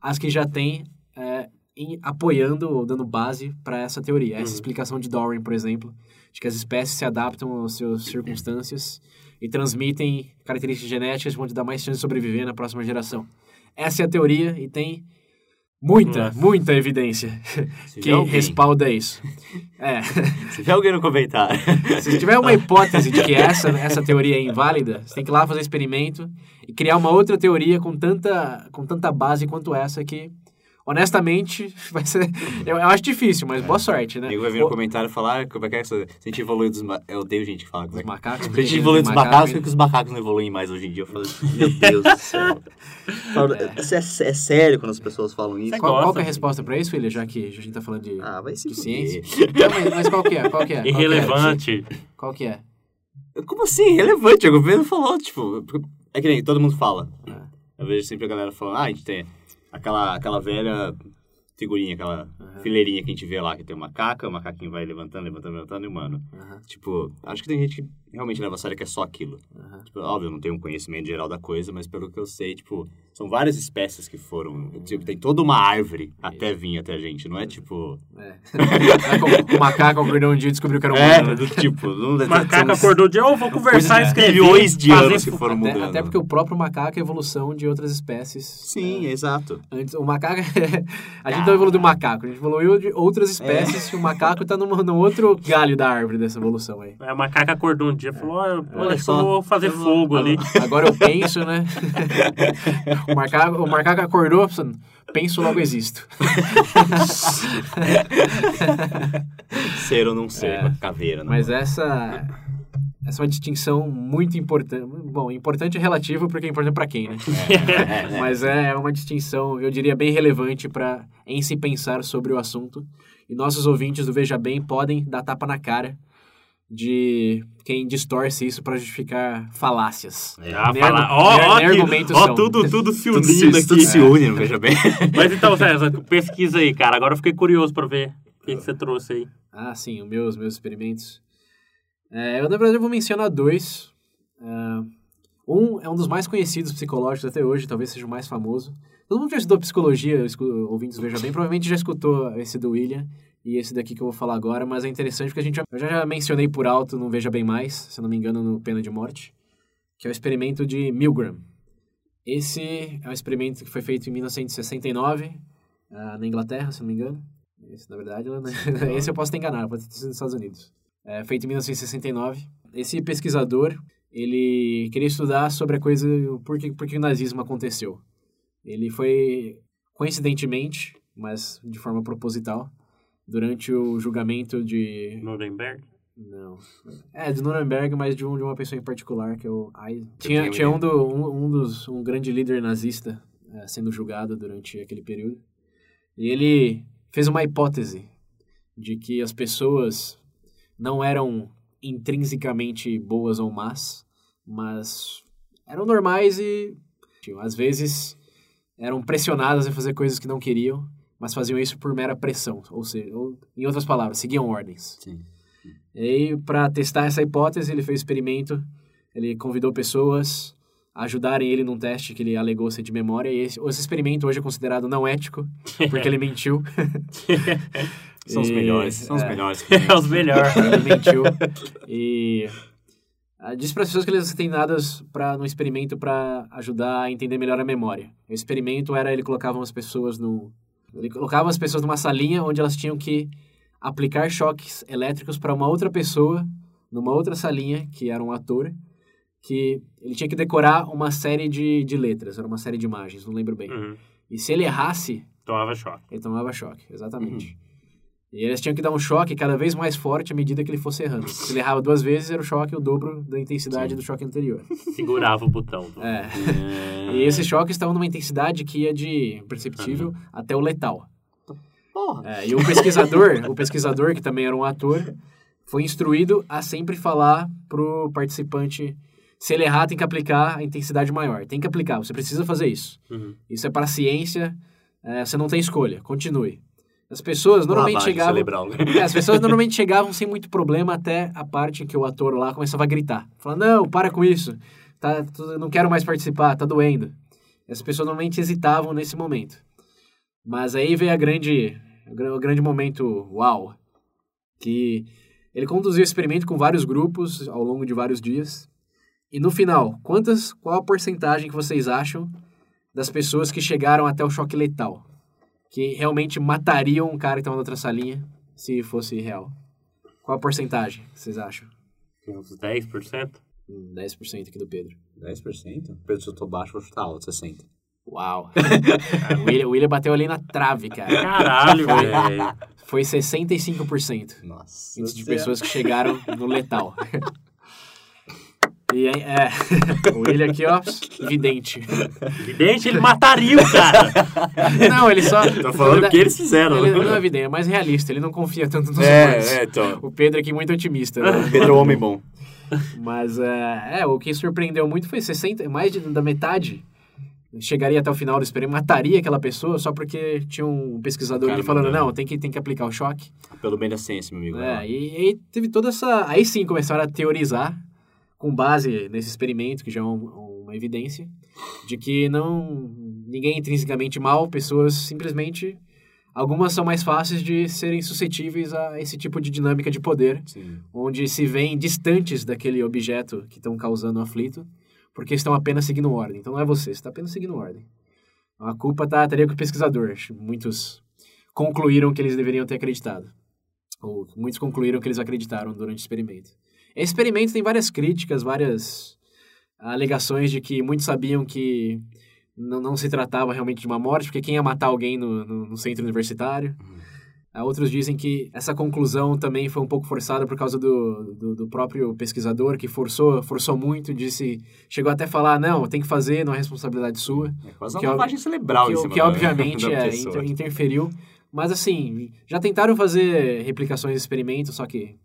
as que já tem é, em- apoiando ou dando base para essa teoria. Essa Uhum. explicação de Darwin, por exemplo, de que as espécies se adaptam às suas circunstâncias e transmitem características genéticas que vão te dar mais chance de sobreviver na próxima geração. Essa é a teoria e tem muita, Nossa. muita evidência Se que respalda isso. É. se tiver alguém no comentário. Se tiver uma hipótese de que essa, essa teoria é inválida, você tem que ir lá fazer experimento e criar uma outra teoria com tanta, com tanta base quanto essa que, honestamente, <laughs> vai ser... Eu, eu acho difícil, mas boa sorte, O né? nego vai vir no O- comentário e falar como é que é essa. Se a gente evoluiu dos. ma- Eu odeio gente que fala como é Os que. macacos. Se a gente evoluiu dos macacos, macacos, por que os macacos não evoluem mais hoje em dia? Eu falo assim, <laughs> meu Deus do céu. <laughs> Falo, Isso é, é sério quando as pessoas falam isso? Qual, qual gosta, que é a resposta pra isso, filha? Já que a gente tá falando de, Ah, vai se de ciência. Não, mas, mas qual que é? Qual que é? Qual que é? Irrelevante. Qual que é? Como assim? Relevante. O governo falou, tipo. É que nem todo mundo fala. Eu vejo sempre a galera falando, ah, a gente tem aquela, aquela velha figurinha, aquela fileirinha que a gente vê lá, que tem uma macaca, o macaquinho vai levantando, levantando, levantando, e humano. Aham, Tipo, acho que tem gente que realmente leva a sério que é só aquilo. aham. Tipo, óbvio, eu não tenho um conhecimento geral da coisa, mas pelo que eu sei, tipo, São várias espécies que foram. Tipo, tem toda uma árvore até vir até a gente. Não é tipo. É. <laughs> o macaco acordou um dia e descobriu que era um É, do tipo. Não, O macaco acordou de, oh, vou conversar e escrever. Milhões de anos que foram Até, mudando. até porque o próprio macaco é evolução de outras espécies. Sim, exato. Antes, o macaco. <laughs> a gente não evoluiu do macaco, a gente evoluiu de outras É. espécies e o macaco tá num, num outro galho da árvore dessa evolução aí. Aí o macaco acordou um dia e falou, ó, eu Olha que só. eu vou fazer Eu vou- fogo ali. Agora eu penso, né? <laughs> o, macaco, o macaco acordou, pensando, penso logo existo. <laughs> Ser ou não ser, É. caveira. Não. Mas essa. Essa é uma distinção muito importante. Bom, importante é relativo porque é importante para quem, né? É, é. <laughs> Mas é uma distinção, eu diria, bem relevante para em se pensar sobre o assunto. E nossos ouvintes do Veja Bem podem dar tapa na cara de quem distorce isso para justificar falácias. Ah, Nem falar, argu- ó, são. tudo, <laughs> tudo se Tudo unindo tudo aqui. se une, não veja bem. <laughs> Mas então, César, pesquisa aí, cara. Agora eu fiquei curioso pra ver o que, que você trouxe aí. Ah, sim, os meus, meus experimentos. É, eu, na verdade, eu vou mencionar dois. Ah, um é um dos mais conhecidos psicológicos até hoje, talvez seja o mais famoso. Todo mundo já estudou psicologia, ouvintes Veja Bem, provavelmente já escutou esse do William e esse daqui que eu vou falar agora, mas é interessante porque a gente já, eu já, mencionei por alto no Veja Bem Mais, se não me engano, no Pena de Morte, que é o experimento de Milgram. Esse é um experimento que foi feito em 1969, ah, na Inglaterra, se não me engano. Esse, na verdade, eu- <laughs> esse eu posso ter enganado, pode ter sido nos Estados Unidos. É, feito em 1969. Esse pesquisador, ele queria estudar sobre a coisa, por que, por que o nazismo aconteceu. Ele foi, coincidentemente, mas de forma proposital, durante o julgamento de... Nuremberg. Não. É, de Nuremberg, mas de, um, de uma pessoa em particular, que é o... Ai, tinha tinha um, do, um, um dos... Um grande líder nazista é, sendo julgado durante aquele período. E ele fez uma hipótese de que as pessoas não eram intrinsecamente boas ou más, mas eram normais e, às vezes, eram pressionadas a fazer coisas que não queriam, mas faziam isso por mera pressão, ou seja, ou, em outras palavras, seguiam ordens. Sim. E aí, para testar essa hipótese, ele fez experimento, ele convidou pessoas ajudarem ele num teste que ele alegou ser de memória, e esse, esse experimento hoje é considerado não ético, porque ele mentiu. <laughs> São os melhores, são os é. melhores. <laughs> É os melhores. Ele mentiu. E ah, disse para as pessoas que eles têm nada para no experimento para ajudar a entender melhor a memória. O experimento era ele colocava as pessoas no ele colocava as pessoas numa salinha onde elas tinham que aplicar choques elétricos para uma outra pessoa numa outra salinha que era um ator que ele tinha que decorar uma série de, de letras, era uma série de imagens, não lembro bem. Uhum. E se ele errasse, Tomava choque. ele tomava choque, exatamente. E eles tinham que dar um choque cada vez mais forte à medida que ele fosse errando. Se ele errava duas vezes, era o choque o dobro da intensidade Sim. do choque anterior. Segurava o botão. do- É. É. E esses choques estavam numa intensidade que ia de imperceptível até o letal. Porra. É, e o pesquisador, o pesquisador, que também era um ator, foi instruído a sempre falar pro participante se ele errar, tem que aplicar a intensidade maior. Tem que aplicar, você precisa fazer isso. Uhum. Isso é para a ciência, é, você não tem escolha, continue. As pessoas normalmente Lavagem chegavam... cerebral. É, as pessoas normalmente chegavam sem muito problema até a parte que o ator lá começava a gritar. Falando, não, para com isso. Tá, não quero mais participar, tá doendo. As pessoas normalmente hesitavam nesse momento. Mas aí veio a grande, o gra- o grande momento uau. Que ele conduziu o experimento com vários grupos ao longo de vários dias. E no final, quantas, qual a porcentagem que vocês acham das pessoas que chegaram até o choque letal? Que realmente matariam um cara que estava na outra salinha se fosse real? Qual a porcentagem que vocês acham? Tem Uns 10%. Hum, 10% aqui do Pedro. 10%? Pedro chutou baixo, vou chutar alto, 60%. Uau! <laughs> o, William, o William bateu ali na trave, cara. Caralho, velho. Foi 65% Nossa. de pessoas que chegaram no letal. <laughs> E aí, é, <laughs> o William aqui, ó, vidente. Vidente, ele mataria o cara. <laughs> Não, ele só... Tô falando o que eles fizeram. Ele não é vidente, é mais realista, ele não confia tanto nos É, humanos. é, então. O Pedro aqui muito otimista. né? Pedro é um homem bom. Mas é, é, o que surpreendeu muito foi 60, mais de, da metade chegaria até o final do experimento, mataria aquela pessoa só porque tinha um pesquisador Cara, ali falando, mandando. não, tem que, tem que aplicar o choque. Pelo bem da ciência, meu amigo. É, e, e teve toda essa... Aí sim começaram a teorizar, com base nesse experimento, que já é um- uma evidência, de que não, ninguém é intrinsecamente mal, pessoas simplesmente algumas são mais fáceis de serem suscetíveis a esse tipo de dinâmica de poder, Sim. onde se veem distantes daquele objeto que estão causando o aflito, porque estão apenas seguindo ordem. Então não é você, você está apenas seguindo ordem. A culpa tá, estaria com o pesquisador. Muitos concluíram que eles deveriam ter acreditado. Ou muitos concluíram que eles acreditaram durante o experimento. Esse experimento tem várias críticas, várias alegações de que muitos sabiam que não, não se tratava realmente de uma morte, porque quem ia matar alguém no, no, no centro universitário. Uhum. Outros dizem que essa conclusão também foi um pouco forçada por causa do, do, do, próprio pesquisador, que forçou, forçou muito, disse, chegou até a falar, não, tem que fazer, não é responsabilidade sua. É quase uma lavagem cerebral que, que, obviamente <laughs> é, inter, interferiu. Mas assim, já tentaram fazer replicações de experimentos, só que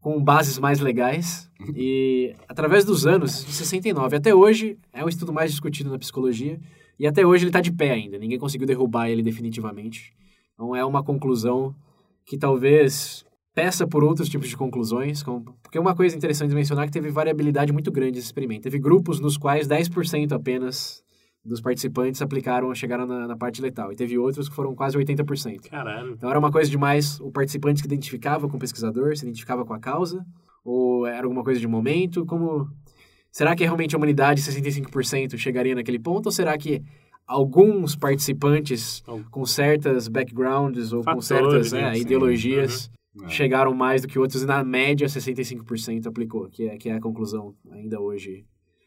com bases mais legais. E através dos anos, de 69 até hoje, é o estudo mais discutido na psicologia. E até hoje ele está de pé ainda. Ninguém conseguiu derrubar ele definitivamente. Então é uma conclusão que talvez peça por outros tipos de conclusões. Como... Porque uma coisa interessante de mencionar é que teve variabilidade muito grande nesse experimento. Teve grupos nos quais 10% apenas dos participantes aplicaram, chegaram na, na, parte letal. E teve outros que foram quase 80%. Caralho. Então era uma coisa demais o participante que identificava com o pesquisador, se identificava com a causa, ou era alguma coisa de momento, como... Será que realmente a humanidade, 65%, chegaria naquele ponto, ou será que alguns participantes com certas backgrounds ou Fatores, com certas é, ideologias uhum. chegaram mais do que outros, e na média 65% aplicou, que é, que é a conclusão ainda hoje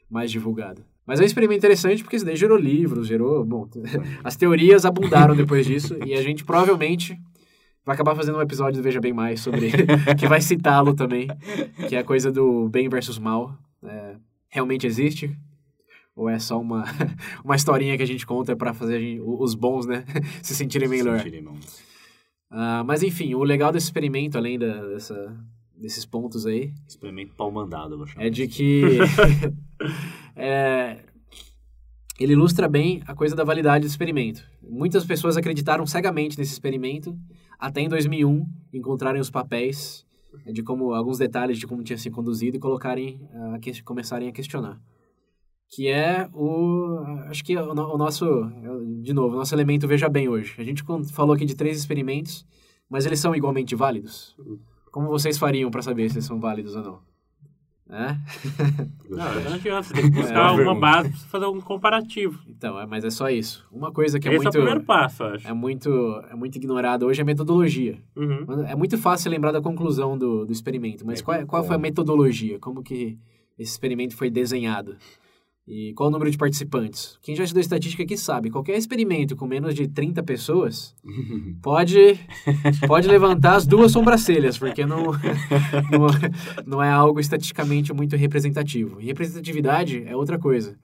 mais divulgada. Mas é um experimento interessante porque isso daí gerou livros, gerou. Bom, <laughs> as teorias abundaram depois disso e a gente provavelmente vai acabar fazendo um episódio do Veja Bem Mais sobre. <laughs> que vai citá-lo também, que é a coisa do bem versus mal. É, realmente existe? Ou é só uma, <laughs> uma historinha que a gente conta para fazer gente, os bons, né, se sentirem melhor? Se sentirem uh, mas enfim, o legal desse experimento, além da, dessa, desses pontos aí. Experimento pau mandado, vou chamar. É de que. É, ele ilustra bem a coisa da validade do experimento. Muitas pessoas acreditaram cegamente nesse experimento, até em 2001 encontrarem os papéis de como alguns detalhes de como tinha sido conduzido e colocarem uh, que, começarem a questionar que é o acho que é o, o nosso de novo o nosso elemento veja bem hoje a gente falou aqui de três experimentos mas eles são igualmente válidos como vocês fariam para saber se são válidos ou não? É? <laughs> Não, não adianta, você tem que buscar é, uma base para fazer um comparativo. Então, é, mas é só isso. Uma coisa que é Esse muito... é o primeiro passo, acho. É muito, é muito ignorada hoje é a metodologia. Uhum. É muito fácil lembrar da conclusão do, do experimento, mas é, qual, qual foi a metodologia? Como que esse experimento foi desenhado? E qual o número de participantes? Quem já estudou estatística aqui sabe, qualquer experimento com menos de 30 pessoas <laughs> pode, pode levantar as duas sobrancelhas, porque não, <laughs> não, não, é algo estatisticamente muito representativo. E representatividade é outra coisa.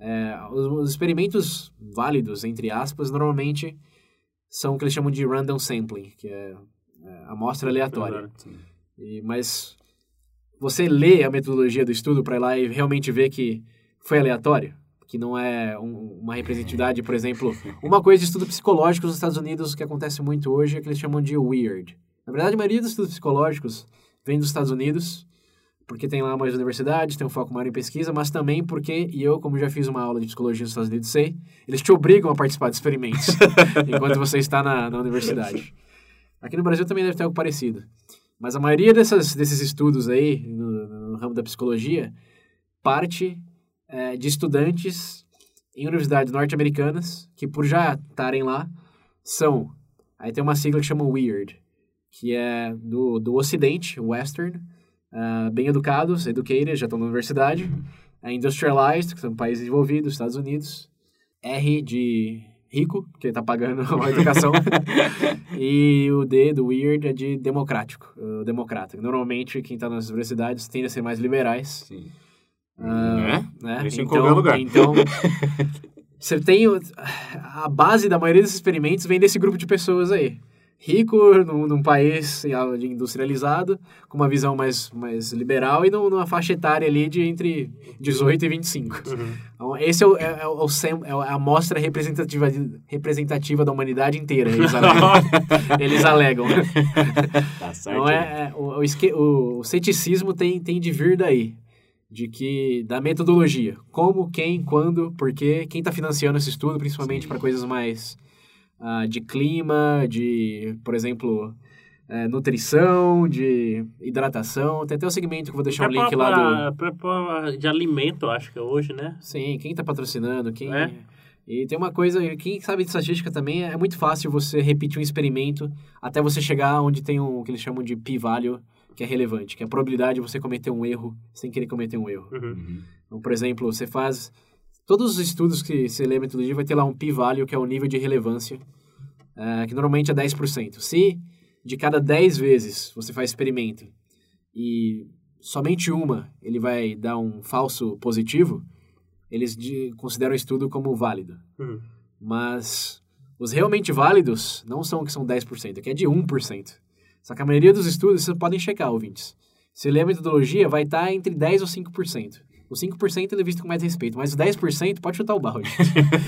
É, os, os, experimentos válidos, entre aspas, normalmente são o que eles chamam de random sampling, que é, é amostra aleatória. E, mas você lê a metodologia do estudo para ir lá e realmente ver que foi aleatório, que não é um, uma representatividade, por exemplo, uma coisa de estudo psicológico nos Estados Unidos que acontece muito hoje é que eles chamam de weird. Na verdade, a maioria dos estudos psicológicos vem dos Estados Unidos, porque tem lá mais universidades, tem um foco maior em pesquisa, mas também porque, e eu, como já fiz uma aula de psicologia nos Estados Unidos, sei, eles te obrigam a participar de experimentos <laughs> enquanto você está na, na universidade. Aqui no Brasil também deve ter algo parecido. Mas a maioria dessas, desses estudos aí, no, no ramo da psicologia, parte é, de estudantes em universidades norte-americanas que, por já estarem lá, são. Aí tem uma sigla que chama WEIRD, que é do, do Ocidente, Western, uh, bem educados, educated, já estão na universidade, é industrialized, que são países desenvolvidos, Estados Unidos, R de rico, que está pagando <laughs> a educação, <laughs> e o D do weird é de democrático, democrata. Normalmente, quem está nas universidades tende a ser mais liberais. Sim. Uh, né? Isso então, em qualquer lugar. Então, <laughs> você tem... A base da maioria desses experimentos vem desse grupo de pessoas aí. Rico, num, num país industrializado, com uma visão mais, mais liberal e numa faixa etária ali de entre 18 e 25. Uhum. Então, esse é, o, é, é, o, é a amostra representativa, representativa da humanidade inteira, eles <laughs> alegam. eles alegam. Tá certo. Então, é, é o, o, o, ceticismo tem, tem de vir daí. De que da metodologia, como, quem, quando, por quê, quem está financiando esse estudo, principalmente para coisas mais uh, de clima, de, por exemplo, é, nutrição, de hidratação. Tem até o segmento que eu vou deixar o um link lá do. De alimento, acho que é hoje, né? Sim, quem está patrocinando, quem. É. E tem uma coisa, quem sabe de estatística também, é muito fácil você repetir um experimento até você chegar onde tem um que eles chamam de p-value, que é relevante, que é a probabilidade de você cometer um erro sem querer cometer um erro. Uhum. Então, por exemplo, você faz... Todos os estudos que você lê a metodologia vai ter lá um p-value, que é o nível de relevância, uh, que normalmente é 10%. Se de cada 10 vezes você faz experimento e somente uma ele vai dar um falso positivo, eles de, consideram o estudo como válido. Uhum. Mas os realmente válidos não são que são 10%, que é de 1%. Só que a maioria dos estudos, vocês podem checar, ouvintes. Se ler a metodologia, vai estar entre 10% ou 5%. O 5% ele é visto com mais respeito, mas o 10% pode chutar o balde.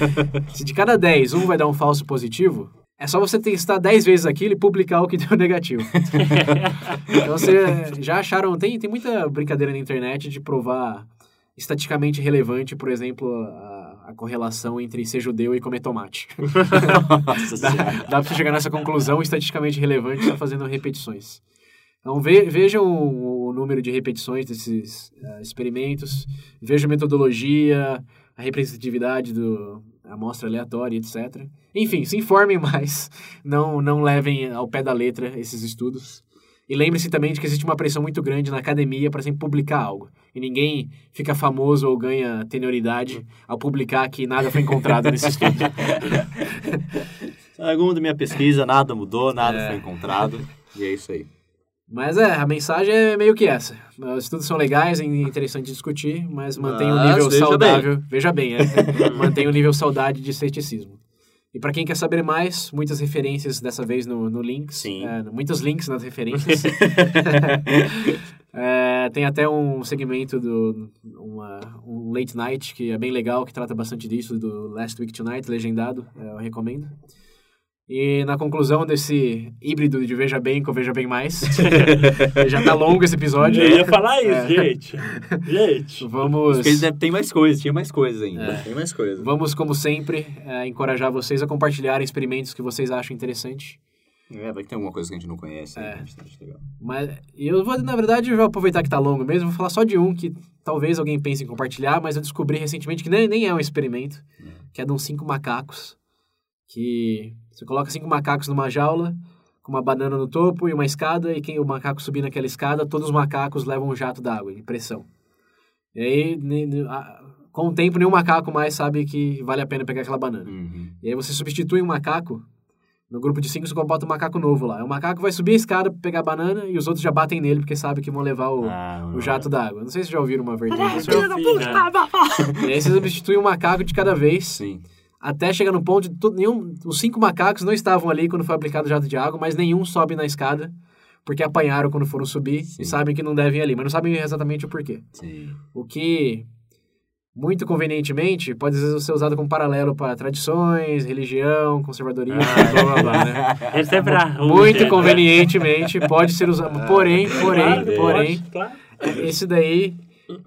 <laughs> Se de cada 10, um vai dar um falso positivo, é só você testar 10 vezes aquilo e publicar o que deu negativo. <laughs> então, você já acharam... Tem, tem muita brincadeira na internet de provar estatisticamente relevante, por exemplo, a, a correlação entre ser judeu e comer tomate. <laughs> Nossa dá, dá pra você chegar nessa conclusão estatisticamente relevante só fazendo repetições. Então, ve, vejam o, o, número de repetições desses uh, experimentos, vejam a metodologia, a representatividade do, amostra aleatória, etc. Enfim, se informem mais, não, não levem ao pé da letra esses estudos. E lembre-se também de que existe uma pressão muito grande na academia para sempre publicar algo. E ninguém fica famoso ou ganha tenioridade ao publicar que nada foi encontrado nesse <laughs> estudo. Segundo minha pesquisa, nada mudou, nada é. foi encontrado. E é isso aí. Mas é, a mensagem é meio que essa. Os estudos são legais, é interessante discutir, mas mantém um nível veja saudável. Bem. Veja bem, é. <laughs> mantém um nível saudade de ceticismo. E para quem quer saber mais, muitas referências dessa vez no, no links. Sim. É, muitos links nas referências. <laughs> <laughs> é, tem até um segmento do uma, um late night que é bem legal, que trata bastante disso, do Last Week Tonight, legendado. É, eu recomendo. E na conclusão desse híbrido de Veja Bem com Veja Bem Mais, <laughs> já tá longo esse episódio. Eu ia falar isso, é. gente. Gente. Vamos. Porque tem mais coisas, tinha mais coisas ainda. É. Tem mais coisas. Vamos, como sempre, é, encorajar vocês a compartilhar experimentos que vocês acham interessante. É, vai que tem alguma coisa que a gente não conhece. É. legal. Mas eu vou, na verdade, eu vou aproveitar que tá longo mesmo, vou falar só de um que talvez alguém pense em compartilhar, mas eu descobri recentemente que nem, nem é um experimento, é. que é de uns cinco macacos que você coloca cinco macacos numa jaula, com uma banana no topo e uma escada, e quem o macaco subir naquela escada, todos os macacos levam um jato d'água, de pressão. E aí, com o tempo, nenhum macaco mais sabe que vale a pena pegar aquela banana. Uhum. E aí você substitui um macaco, no grupo de cinco você bota um macaco novo lá. O macaco vai subir a escada pra pegar a banana e os outros já batem nele porque sabem que vão levar o, ah, o jato d'água. Não sei se já ouviram uma verdade. Ah, e aí você substitui um macaco de cada vez. Sim até chegar no ponto de nenhum, os cinco macacos não estavam ali quando foi aplicado o jato de água, mas nenhum sobe na escada porque apanharam quando foram subir Sim. e sabem que não devem ir ali, mas não sabem exatamente o porquê. Sim. O que muito convenientemente pode ser usado como paralelo para tradições, religião, conservadorismo, ah, blá blá blá, né? <laughs> É pra Muito convenientemente pode ser usado, porém, porém, porém, esse daí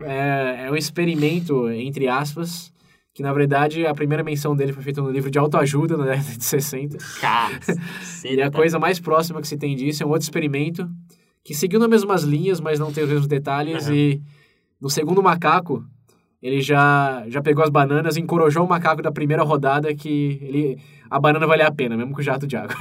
é, é um experimento entre aspas que na verdade a primeira menção dele foi feita no livro de autoajuda na década de 60. Cara, <laughs> e a coisa mais próxima que se tem disso é um outro experimento que seguiu nas mesmas linhas, mas não tem os mesmos detalhes. Uhum. E no segundo macaco, ele já, já pegou as bananas e encorajou o macaco da primeira rodada que ele, a banana valia a pena, mesmo com o jato de água.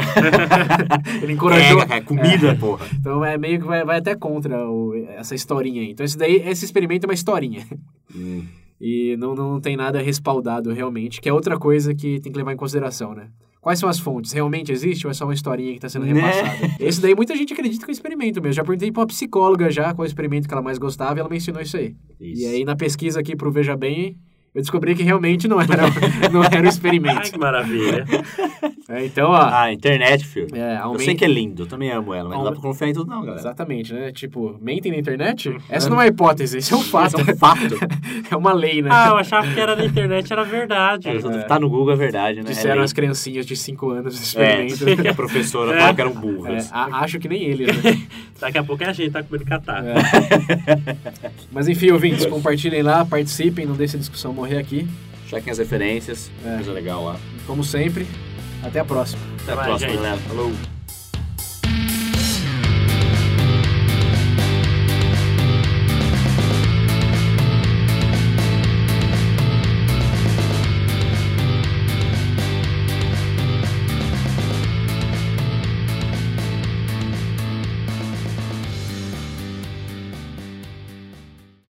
<laughs> ele encorajou... É, é comida, é, porra. Então é meio que vai, vai até contra o, essa historinha aí. Então esse, daí, esse experimento é uma historinha. Hum. E não, não tem nada respaldado realmente, que é outra coisa que tem que levar em consideração, né? Quais são as fontes? Realmente existe ou é só uma historinha que está sendo né? repassada? <laughs> Esse daí muita gente acredita que é um experimento mesmo. Já perguntei para uma psicóloga já qual é o experimento que ela mais gostava e ela mencionou isso aí. Isso. E aí na pesquisa aqui pro Veja Bem, eu descobri que realmente não era, <laughs> não era um <laughs> experimento. Ai, que maravilha. É, então, ó. Ah, a internet, filho. É, Eu aumenta- sei que é lindo, eu também amo ela, mas não dá pra confiar em tudo não, galera. Exatamente, né? Tipo, mentem na internet? Essa não é hipótese, isso é um fato. Isso é um fato. <laughs> é uma lei, né? Ah, eu achava que era na internet, era verdade. É, Tá no Google, é verdade, né? Disseram é as criancinhas de 5 anos do É, experimento. que <laughs> a professora É. falou que eram <laughs> É, burras. a- acho que nem eles, né? Daqui a pouco é a gente, tá comendo catarro. É. Mas enfim, ouvintes, compartilhem lá, participem, não deixem a discussão morrer aqui. Chequem as referências, É. coisa legal lá. Como sempre, até a próxima. Até a mais, próxima, gente. galera. Falou!